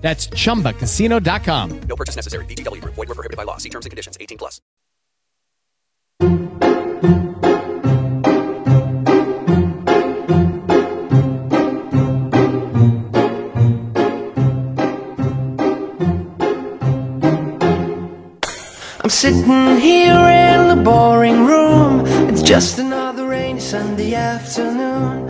That's chumbacasino.com. No purchase necessary. VGW Group. Void were prohibited by law. See terms and conditions. 18 plus. I'm sitting here in the boring room. It's just another rainy Sunday afternoon.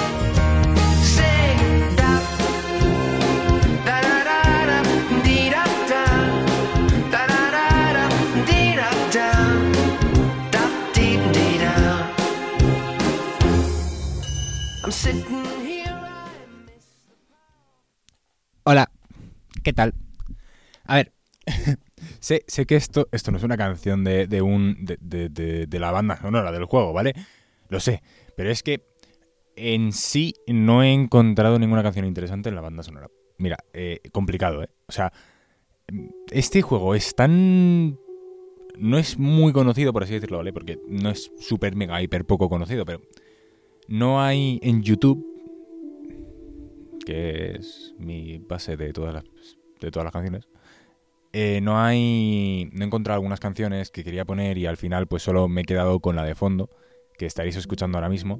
Hola, ¿qué tal? A ver, sé, sé que esto, esto no es una canción de, de un. De, de- de- de la banda sonora del juego, ¿vale? Lo sé, pero es que en sí no he encontrado ninguna canción interesante en la banda sonora. Mira, eh, complicado, ¿eh? O sea, este juego es tan. No es muy conocido, por así decirlo, ¿vale? Porque no es súper mega hiper poco conocido, pero no hay en YouTube que es mi base de todas las, de todas las canciones, eh, no hay. No he encontrado algunas canciones que quería poner y al final, pues solo me he quedado con la de fondo, que estaréis escuchando ahora mismo.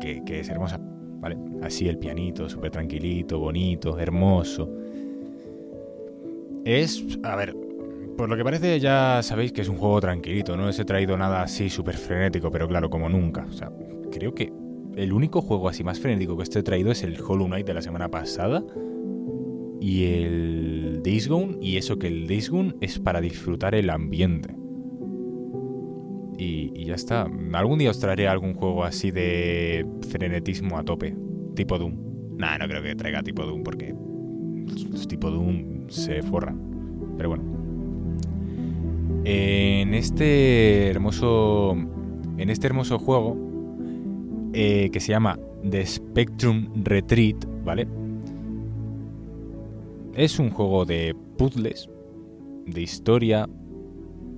Que, que es hermosa, ¿vale? Así el pianito, súper tranquilito, bonito, hermoso. Es, a ver, por lo que parece ya sabéis que es un juego tranquilito, no os he traído nada así súper frenético, pero claro, como nunca. O sea, creo que el único juego así más frenético que os he traído es el Hollow Knight de la semana pasada y el Days Gone, y eso que el Days Gone es para disfrutar el ambiente. Y, ya está. Algún día os traeré algún juego así de frenetismo a tope, tipo Doom. Nah, no creo que traiga tipo Doom porque los tipo Doom se forran. Pero bueno. En este hermoso. En este hermoso juego. eh, que se llama The Spectrum Retreat, ¿vale? Es un juego de puzzles. De historia.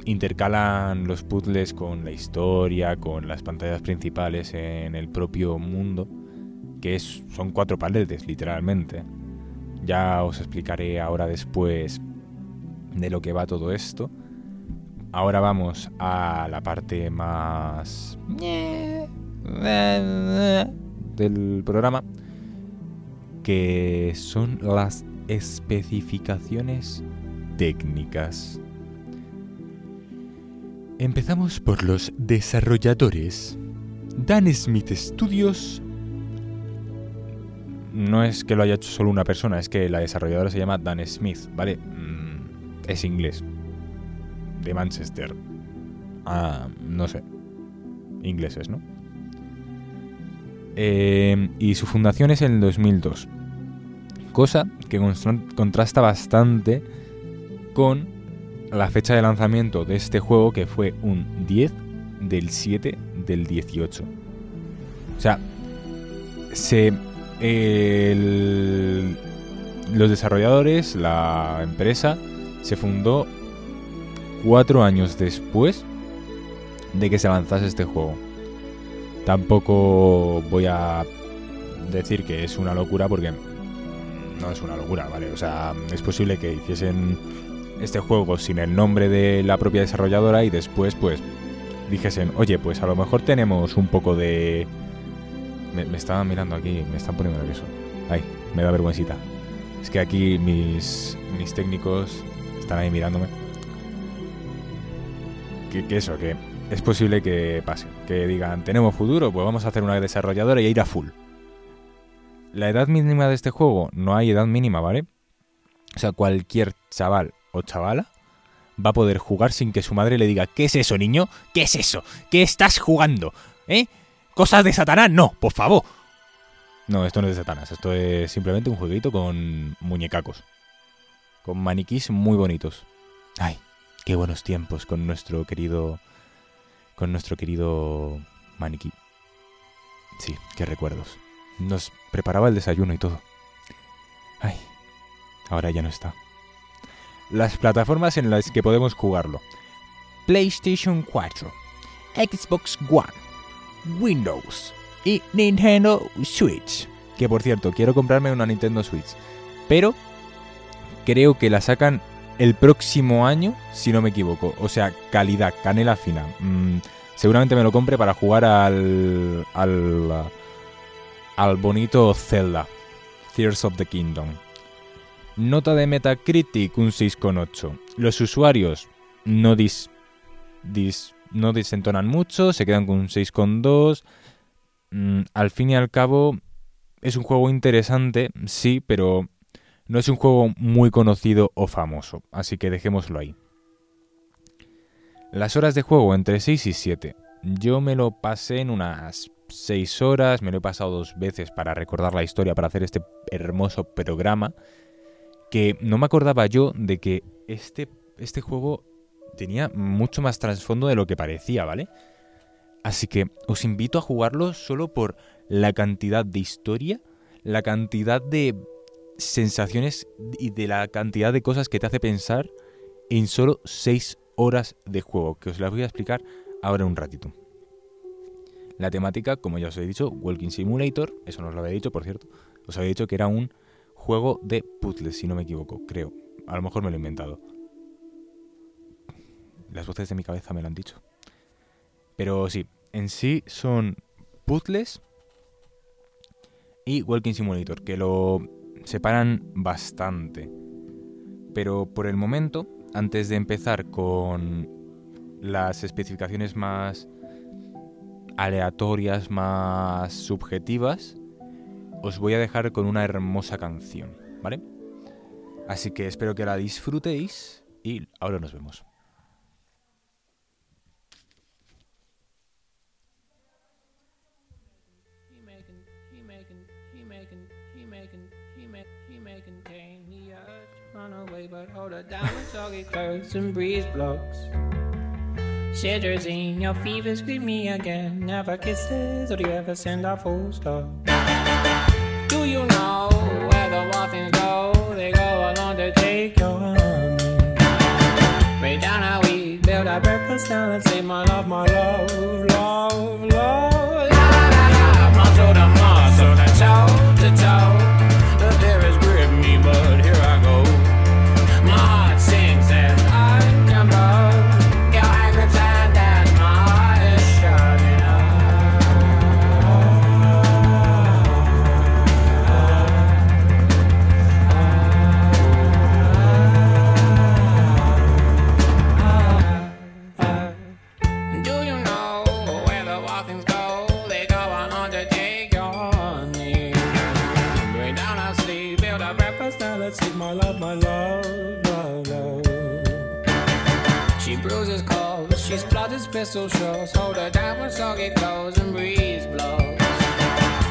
Intercalan los puzzles con la historia, con las pantallas principales en el propio mundo. Que es, son cuatro paredes, literalmente. Ya os explicaré ahora después de lo que va todo esto. Ahora vamos a la parte más del programa, que son las especificaciones técnicas. Empezamos por los desarrolladores. Dan Smith Studios no es que lo haya hecho solo una persona, es que la desarrolladora se llama Dan Smith, ¿vale? Mm, es inglés. De Manchester. Ah, no sé. Ingleses, ¿no? Eh, y su fundación es en el 2002. Cosa que contrasta bastante con la fecha de lanzamiento de este juego que fue un 10 del 7 del 18. O sea, se el- los desarrolladores, la empresa, se fundó cuatro años después de que se lanzase este juego. Tampoco voy a decir que es una locura porque no es una locura, ¿vale? O sea, es posible que hiciesen este juego sin el nombre de la propia desarrolladora y después, pues, dijesen, oye, pues a lo mejor tenemos un poco de... Me, estaban mirando aquí, me están poniendo nervioso. Ay, me da vergüencita. Es que aquí mis, mis técnicos están ahí mirándome. Que eso, que es posible que pase. Que digan, tenemos futuro, pues vamos a hacer una desarrolladora y ir a full. La edad mínima de este juego, no hay edad mínima, ¿vale? O sea, cualquier chaval o chavala va a poder jugar sin que su madre le diga, ¿qué es eso, niño? ¿Qué es eso? ¿Qué estás jugando? ¿Eh? ¿Cosas de Satanás? No, por favor. No, esto no es de Satanás, esto es simplemente un jueguito con muñecacos. Con maniquís muy bonitos. Ay, qué buenos tiempos con nuestro querido... Con nuestro querido maniquí. Sí, qué recuerdos. Nos preparaba el desayuno y todo. Ay, ahora ya no está. Las plataformas en las que podemos jugarlo. PlayStation 4, Xbox One, Windows y Nintendo Switch. Que por cierto, quiero comprarme una Nintendo Switch. Pero creo que la sacan el próximo año, si no me equivoco. O sea, calidad, canela fina. Mm, seguramente me lo compre para jugar al, al, al bonito Zelda, Tears of the Kingdom. Nota de Metacritic un 6,8. Los usuarios no dis, mucho, se quedan con un 6,2. Mm, al fin y al cabo, es un juego interesante, sí, pero no es un juego muy conocido o famoso, así que dejémoslo ahí. Las horas de juego entre 6 y 7. Yo me lo pasé en unas 6 horas, me lo he pasado dos veces para recordar la historia, para hacer este hermoso programa, que no me acordaba yo de que este, este juego tenía mucho más trasfondo de lo que parecía, ¿vale? Así que os invito a jugarlo solo por la cantidad de historia, la cantidad de sensaciones y de la cantidad de cosas que te hace pensar en solo 6 horas de juego, que os las voy a explicar ahora un ratito. La temática, como ya os he dicho, Walking Simulator, eso no os lo había dicho, por cierto, os había dicho que era un juego de puzzles, si no me equivoco, creo. A lo mejor me lo he inventado. Las voces de mi cabeza me lo han dicho. Pero sí, en sí son puzzles y Walking Simulator, que lo separan bastante. Pero por el momento, antes de empezar con las especificaciones más aleatorias, más subjetivas, os voy a dejar con una hermosa canción, ¿vale? Así que espero que la disfrutéis y ahora nos vemos. But in your fever, scream me again. Never kisses, or do you ever send a full stop? You know where the waffles go? They go along to take your honey. Way down how we build our breakfast down and say, My love, my love, love, love. Pistol shots. Hold her down with soggy clothes and breeze blows.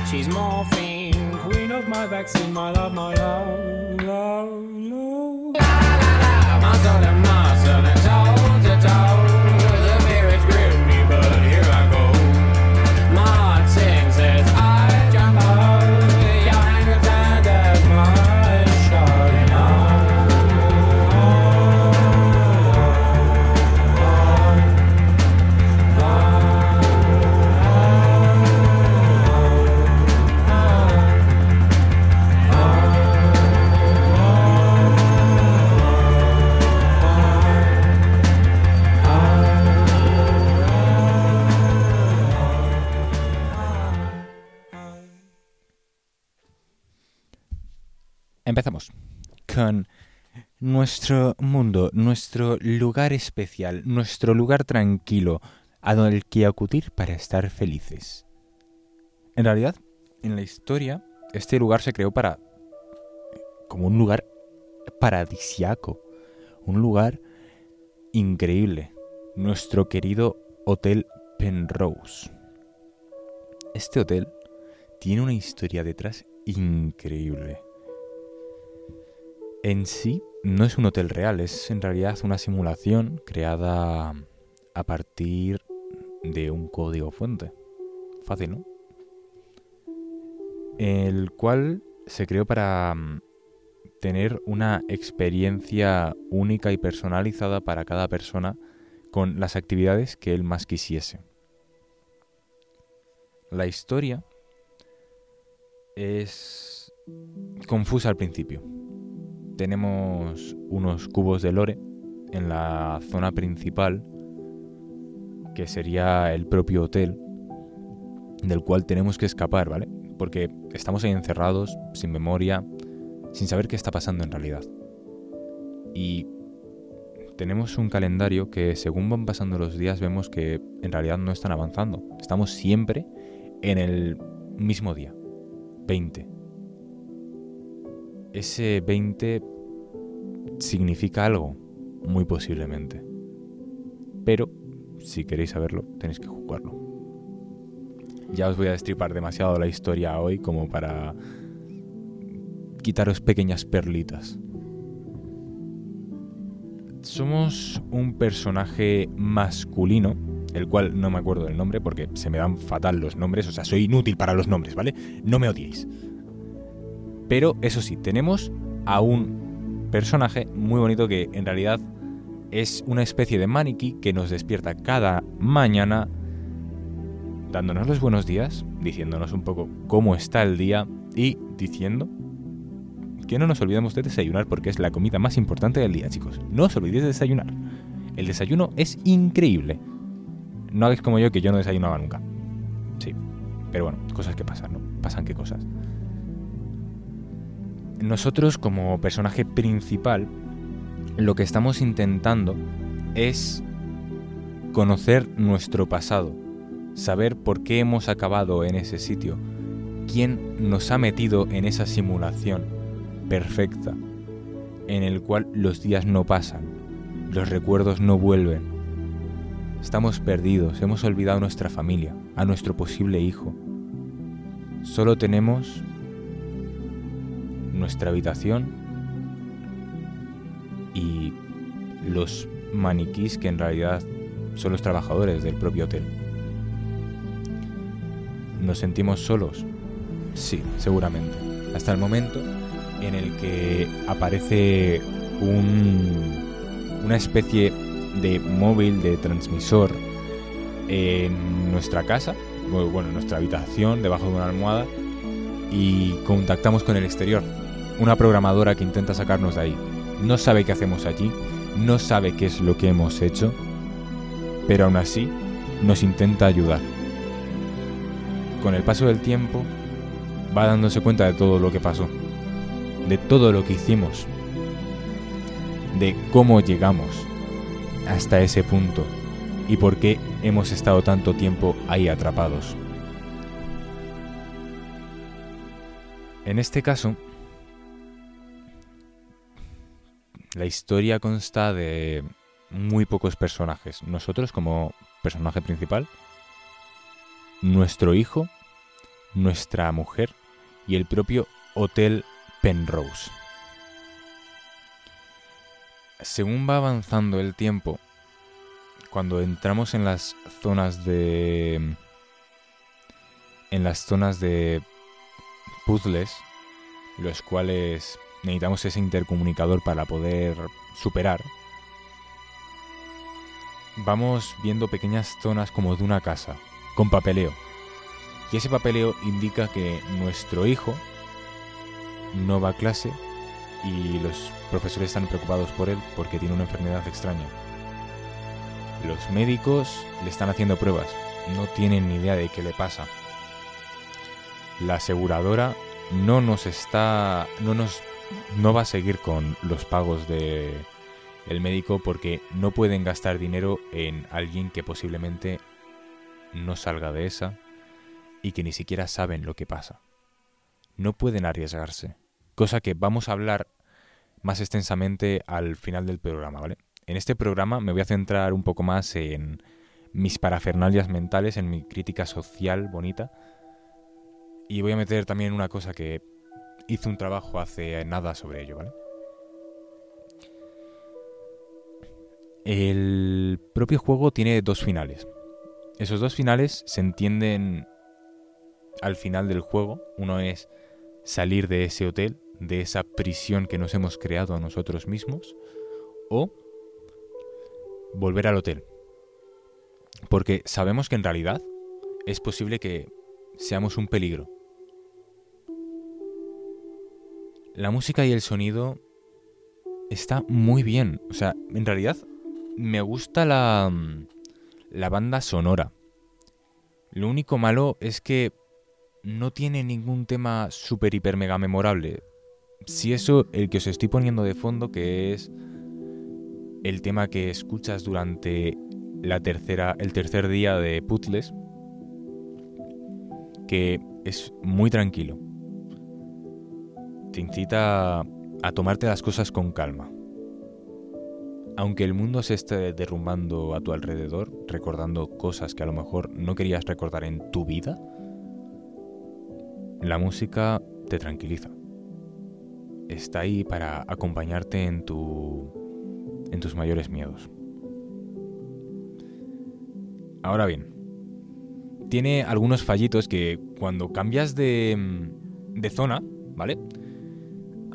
She's morphine, queen of my vaccine, my love, my love, love. Nuestro mundo, nuestro lugar especial, nuestro lugar tranquilo, a donde el que acudir para estar felices. En realidad, en la historia, este lugar se creó para como un lugar paradisiaco, un lugar increíble, nuestro querido Hotel Penrose. Este hotel tiene una historia detrás increíble. En sí, no es un hotel real, es en realidad una simulación creada a partir de un código fuente. Fácil, ¿no? El cual se creó para mm, tener una experiencia única y personalizada para cada persona con las actividades que él más quisiese. La historia es confusa al principio. Tenemos unos cubos de lore en la zona principal, que sería el propio hotel, del cual tenemos que escapar, ¿vale? Porque estamos ahí encerrados, sin memoria, sin saber qué está pasando en realidad. Y tenemos un calendario que según van pasando los días vemos que en realidad no están avanzando. Estamos siempre en el mismo día, 20. Ese 20 significa algo, muy posiblemente. Pero, si queréis saberlo, tenéis que jugarlo. Ya os voy a destripar demasiado la historia hoy como para quitaros pequeñas perlitas. Somos un personaje masculino, el cual no me acuerdo del nombre porque se me dan fatal los nombres, o sea, soy inútil para los nombres, ¿vale? No me odiéis. Pero eso sí, tenemos a un personaje muy bonito que en realidad es una especie de maniquí que nos despierta cada mañana dándonos los buenos días, diciéndonos un poco cómo está el día y diciendo que no nos olvidemos de desayunar porque es la comida más importante del día, chicos. No os olvidéis de desayunar. El desayuno es increíble. No hagáis como yo que yo no desayunaba nunca. Sí. Pero bueno, cosas que pasan, ¿no? Pasan qué cosas. Nosotros como personaje principal, lo que estamos intentando es conocer nuestro pasado, saber por qué hemos acabado en ese sitio, quién nos ha metido en esa simulación perfecta, en el cual los días no pasan, los recuerdos no vuelven. Estamos perdidos, hemos olvidado a nuestra familia, a nuestro posible hijo. Solo tenemos nuestra habitación y los maniquís que en realidad son los trabajadores del propio hotel. ¿Nos sentimos solos? Sí, seguramente. Hasta el momento en el que aparece un, una especie de móvil, de transmisor en nuestra casa, bueno, en nuestra habitación, debajo de una almohada, y contactamos con el exterior. Una programadora que intenta sacarnos de ahí. No sabe qué hacemos allí, no sabe qué es lo que hemos hecho, pero aún así nos intenta ayudar. Con el paso del tiempo, va dándose cuenta de todo lo que pasó de todo lo que hicimos, de cómo llegamos hasta ese punto y por qué hemos estado tanto tiempo ahí atrapados. En este caso, la historia consta de muy pocos personajes. Nosotros como personaje principal, nuestro hijo, nuestra mujer y el propio Hotel Penrose. Según va avanzando el tiempo, cuando entramos en las zonas de en las zonas de puzzles, los cuales necesitamos ese intercomunicador para poder superar, vamos viendo pequeñas zonas como de una casa, con papeleo. Y ese papeleo indica que nuestro hijo no va a clase y los profesores están preocupados por él porque tiene una enfermedad extraña. Los médicos le están haciendo pruebas, no tienen ni idea de qué le pasa. La aseguradora no nos está no nos no va a seguir con los pagos de el médico porque no pueden gastar dinero en alguien que posiblemente no salga de esa y que ni siquiera saben lo que pasa. No pueden arriesgarse, cosa que vamos a hablar más extensamente al final del programa, ¿vale? En este programa me voy a centrar un poco más en mis parafernalias mentales, en mi crítica social bonita. Y voy a meter también una cosa que hice un trabajo hace nada sobre ello, ¿vale? El propio juego tiene dos finales. Esos dos finales se entienden al final del juego. Uno es salir de ese hotel, de esa prisión que nos hemos creado a nosotros mismos, o volver al hotel. Porque sabemos que en realidad es posible que seamos un peligro. La música y el sonido está muy bien. O sea, en realidad me gusta la, la banda sonora. Lo único malo es que no tiene ningún tema super hiper mega memorable. Si eso, el que os estoy poniendo de fondo, que es el tema que escuchas durante la tercera, el tercer día de Puzzles, que es muy tranquilo. Te incita a tomarte las cosas con calma. Aunque el mundo se esté derrumbando a tu alrededor, recordando cosas que a lo mejor no querías recordar en tu vida, la música te tranquiliza. Está ahí para acompañarte en tu en tus mayores miedos. Ahora bien, tiene algunos fallitos que cuando cambias de, de zona, ¿vale?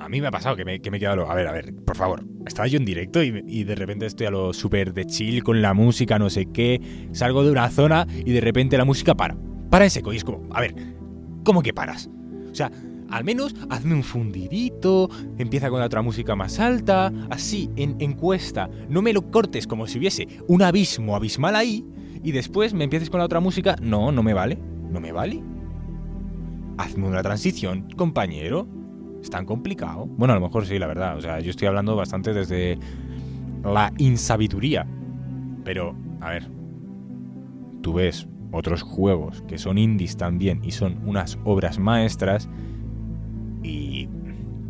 A mí me ha pasado que me, que me he quedado... A ver, a ver, por favor. Estaba yo en directo y, y de repente estoy a lo súper de chill con la música, no sé qué. Salgo de una zona y de repente la música para. Para en seco y es como, a ver, ¿cómo que paras? O sea, al menos hazme un fundidito, empieza con la otra música más alta, así, en encuesta. No me lo cortes como si hubiese un abismo abismal ahí y después me empieces con la otra música. No, no me vale. No me vale. Hazme una transición, compañero. Es tan complicado. Bueno, a lo mejor sí, la verdad. O sea, yo estoy hablando bastante desde la insabiduría. Pero, a ver. Tú ves otros juegos que son indies también y son unas obras maestras. Y,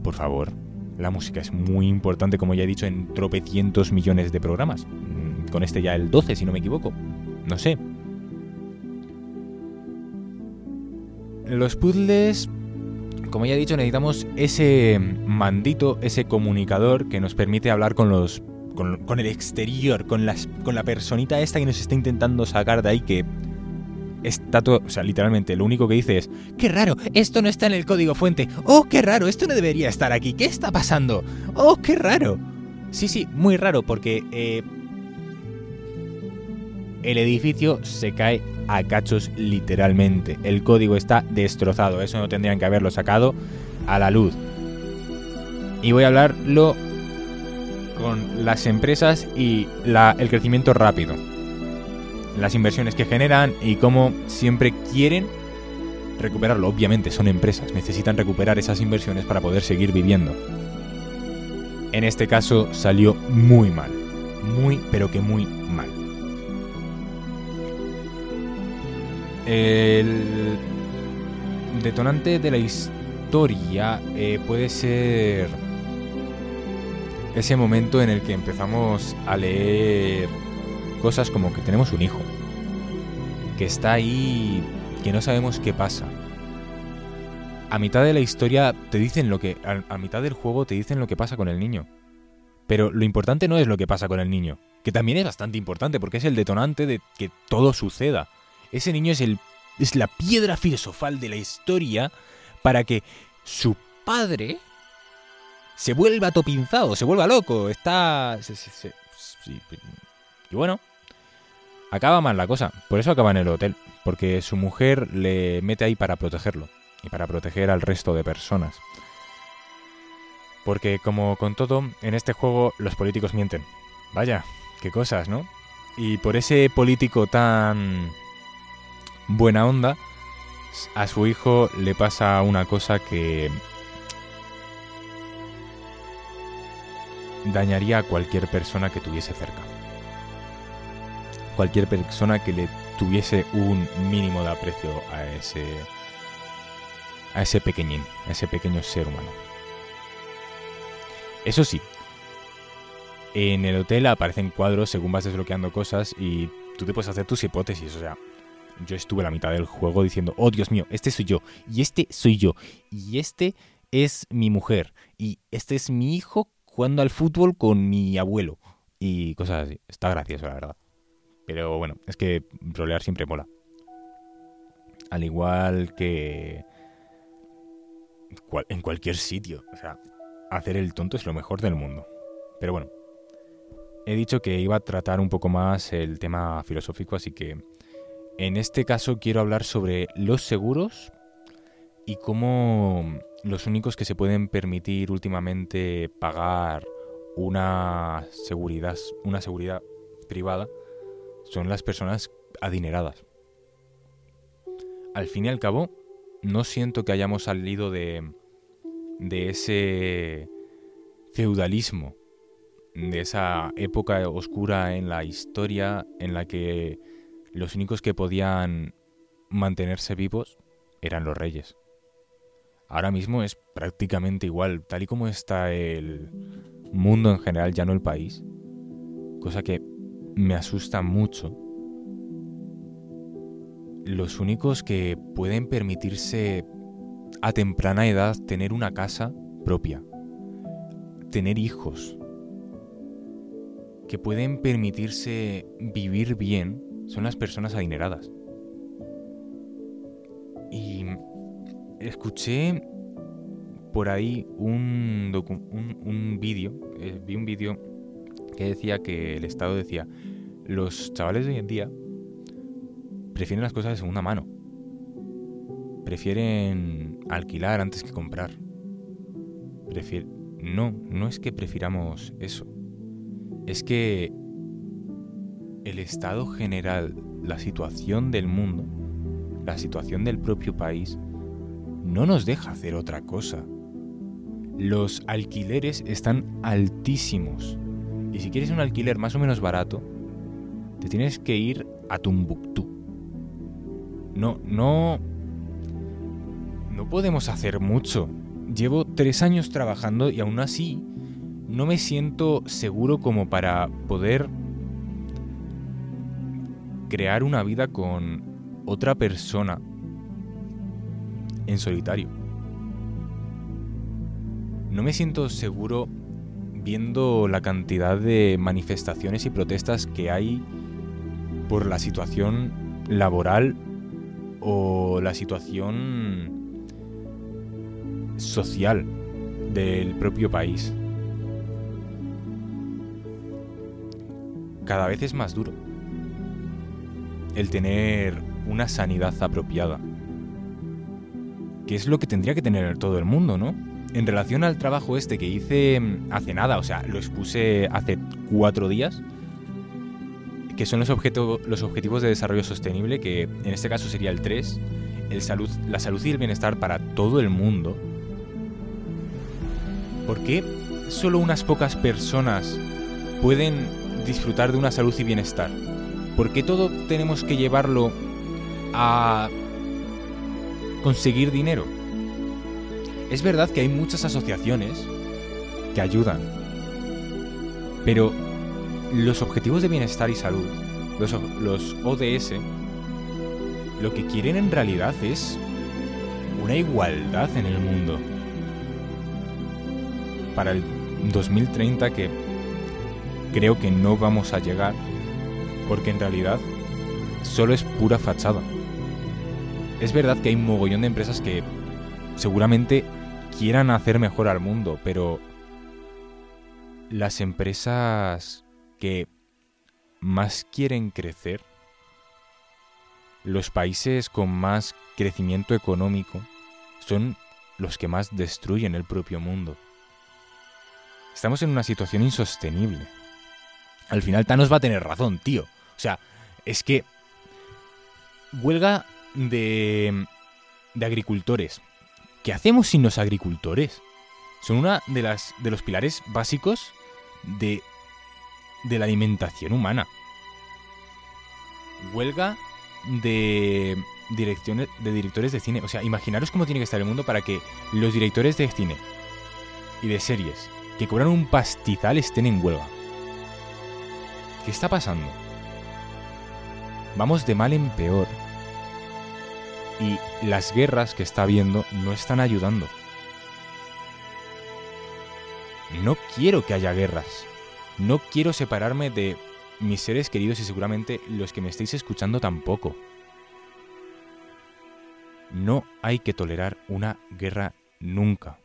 por favor, la música es muy importante, como ya he dicho, en tropecientos millones de programas. Mm, Con este ya el 12, si no me equivoco. No sé. Los puzzles, como ya he dicho, necesitamos ese mandito, ese comunicador que nos permite hablar con los. con, el exterior, con, las, con la personita esta que nos está intentando sacar de ahí que. Está todo, o sea, literalmente lo único que dice es, qué raro, esto no está en el código fuente. Oh, qué raro, esto no debería estar aquí. ¿Qué está pasando? Oh, qué raro. Sí, sí, muy raro porque eh, el edificio se cae a cachos literalmente. El código está destrozado. Eso no tendrían que haberlo sacado a la luz. Y voy a hablarlo con las empresas y el crecimiento rápido. Las inversiones que generan y cómo siempre quieren recuperarlo. Obviamente son empresas, necesitan recuperar esas inversiones para poder seguir viviendo. En este caso salió muy mal. Muy, pero que muy mal. El detonante de la historia eh, puede ser ese momento en el que empezamos a leer cosas como que tenemos un hijo, que está ahí, que no sabemos qué pasa. A mitad de la historia te dicen lo que, a, a mitad del juego te dicen lo que pasa con el niño. Pero lo importante no es lo que pasa con el niño, que también es bastante importante porque es el detonante de que todo suceda. Ese niño es, el, es la piedra filosofal de la historia para que su padre se vuelva topinzado, se vuelva loco. Está... y bueno, acaba mal la cosa. Por eso acaba en el hotel. Porque su mujer le mete ahí para protegerlo. Y para proteger al resto de personas. Porque como con todo, en este juego los políticos mienten. Vaya, qué cosas, ¿no? Y por ese político tan buena onda, a su hijo le pasa una cosa que dañaría a cualquier persona que tuviese cerca. Cualquier persona que le tuviese un mínimo de aprecio a ese a ese pequeñín, a ese pequeño ser humano. Eso sí, en el hotel aparecen cuadros según vas desbloqueando cosas y tú te puedes hacer tus hipótesis. O sea, yo estuve a la mitad del juego diciendo, oh Dios mío, este soy yo, y este soy yo, y este es mi mujer, y este es mi hijo jugando al fútbol con mi abuelo, y cosas así. Está gracioso, la verdad. Pero bueno, es que rolear siempre mola. Al igual que en cualquier sitio. O sea, hacer el tonto es lo mejor del mundo. Pero bueno, he dicho que iba a tratar un poco más el tema filosófico, así que en este caso quiero hablar sobre los seguros y cómo los únicos que se pueden permitir últimamente pagar una seguridad, una seguridad privada son las personas adineradas. Al fin y al cabo, no siento que hayamos salido de, de ese feudalismo, de esa época oscura en la historia en la que los únicos que podían mantenerse vivos eran los reyes. Ahora mismo es prácticamente igual, tal y como está el mundo en general, ya no el país, cosa que me asusta mucho. Los únicos que pueden permitirse a temprana edad tener una casa propia, tener hijos, que pueden permitirse vivir bien, son las personas adineradas. Y escuché por ahí un, un, un vídeo, eh, vi un vídeo que decía que el Estado decía, los chavales de hoy en día prefieren las cosas de segunda mano. Prefieren alquilar antes que comprar. Prefier- No, no es que prefiramos eso. Es que el estado general, la situación del mundo, la situación del propio país, no nos deja hacer otra cosa. Los alquileres están altísimos. Y si quieres un alquiler más o menos barato, te tienes que ir a Tumbuctú. No, no. No podemos hacer mucho. Llevo tres años trabajando y aún así no me siento seguro como para poder crear una vida con otra persona en solitario. No me siento seguro viendo la cantidad de manifestaciones y protestas que hay por la situación laboral o la situación social del propio país. Cada vez es más duro el tener una sanidad apropiada. Que es lo que tendría que tener todo el mundo, ¿no? En relación al trabajo este que hice mm, hace nada, o sea, lo expuse hace cuatro días, que son los, objetivos de desarrollo sostenible, que en este caso sería el 3, el salud, la salud y el bienestar para todo el mundo. ¿Por qué solo unas pocas personas pueden disfrutar de una salud y bienestar? ¿Por qué todo tenemos que llevarlo a conseguir dinero? Es verdad que hay muchas asociaciones que ayudan, pero los objetivos de bienestar y salud, los, los ODS, lo que quieren en realidad es una igualdad en el mundo. Para el 2030 que creo que no vamos a llegar porque en realidad solo es pura fachada. Es verdad que hay un mogollón de empresas que seguramente quieran hacer mejor al mundo, pero las empresas que más quieren crecer, los países con más crecimiento económico, son los que más destruyen el propio mundo. Estamos en una situación insostenible. Al final Thanos va a tener razón, tío. O sea, es que huelga de, de agricultores. ¿Qué hacemos sin los agricultores? Son una de de los pilares básicos de, de la alimentación humana. Huelga de direcciones de directores de cine. O sea, imaginaros cómo tiene que estar el mundo para que los directores de cine y de series que cobran un pastizal estén en huelga. ¿Qué está pasando? Vamos de mal en peor. Y las guerras que está habiendo no están ayudando. No quiero que haya guerras. No quiero separarme de mis seres queridos y seguramente los que me estáis escuchando tampoco. No hay que tolerar una guerra nunca.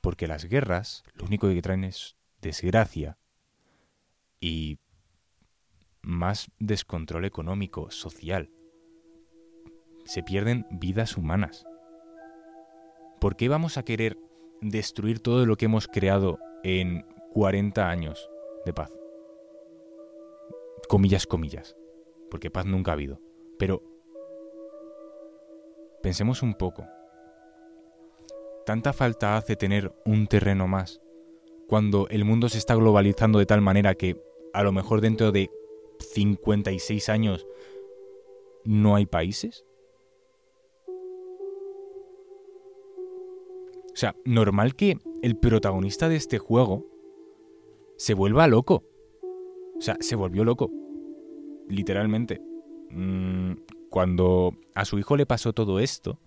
Porque las guerras lo único que traen es desgracia y más descontrol económico, social. Se pierden vidas humanas. ¿Por qué vamos a querer destruir todo lo que hemos creado en 40 años de paz? Comillas, comillas. Porque paz nunca ha habido. Pero pensemos un poco. ¿Tanta falta hace tener un terreno más cuando el mundo se está globalizando de tal manera que a lo mejor dentro de 56 años no hay países? O sea, normal que el protagonista de este juego se vuelva loco. O sea, se volvió loco. Literalmente. Mm, cuando a su hijo le pasó todo esto,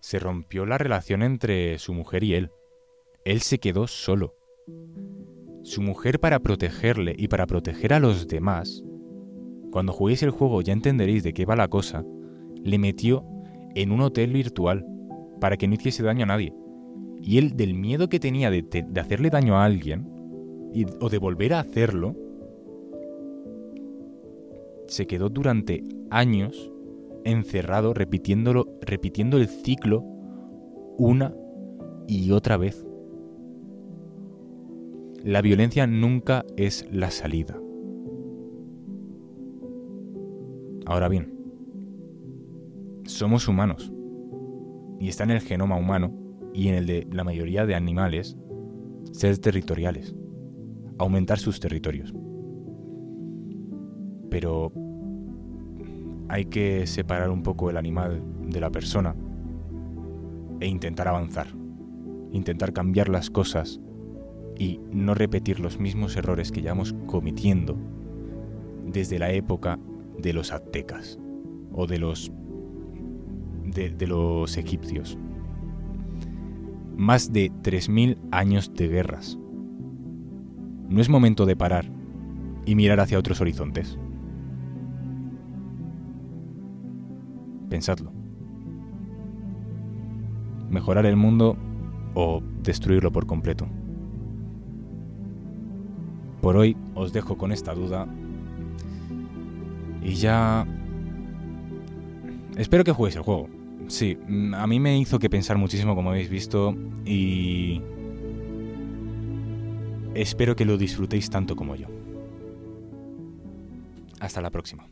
se rompió la relación entre su mujer y él. Él se quedó solo. Su mujer para protegerle y para proteger a los demás, cuando juguéis el juego ya entenderéis de qué va la cosa, le metió en un hotel virtual para que no hiciese daño a nadie. Y él, del miedo que tenía de, hacerle daño a alguien, y, o de volver a hacerlo, se quedó durante años encerrado repitiéndolo, repitiendo el ciclo una y otra vez. La violencia nunca es la salida. Ahora bien, somos humanos y está en el genoma humano y en el de la mayoría de animales ser territoriales, aumentar sus territorios. Pero hay que separar un poco el animal de la persona e intentar avanzar, intentar cambiar las cosas y no repetir los mismos errores que llevamos cometiendo desde la época de los aztecas o de los de, los egipcios. Más de 3.000 años de guerras. No es momento de parar y mirar hacia otros horizontes. Pensadlo. Mejorar el mundo o destruirlo por completo. Por hoy os dejo con esta duda y ya... Espero que juguéis el juego. Sí, mm, a mí me hizo que pensar muchísimo como habéis visto y... Espero que lo disfrutéis tanto como yo. Hasta la próxima.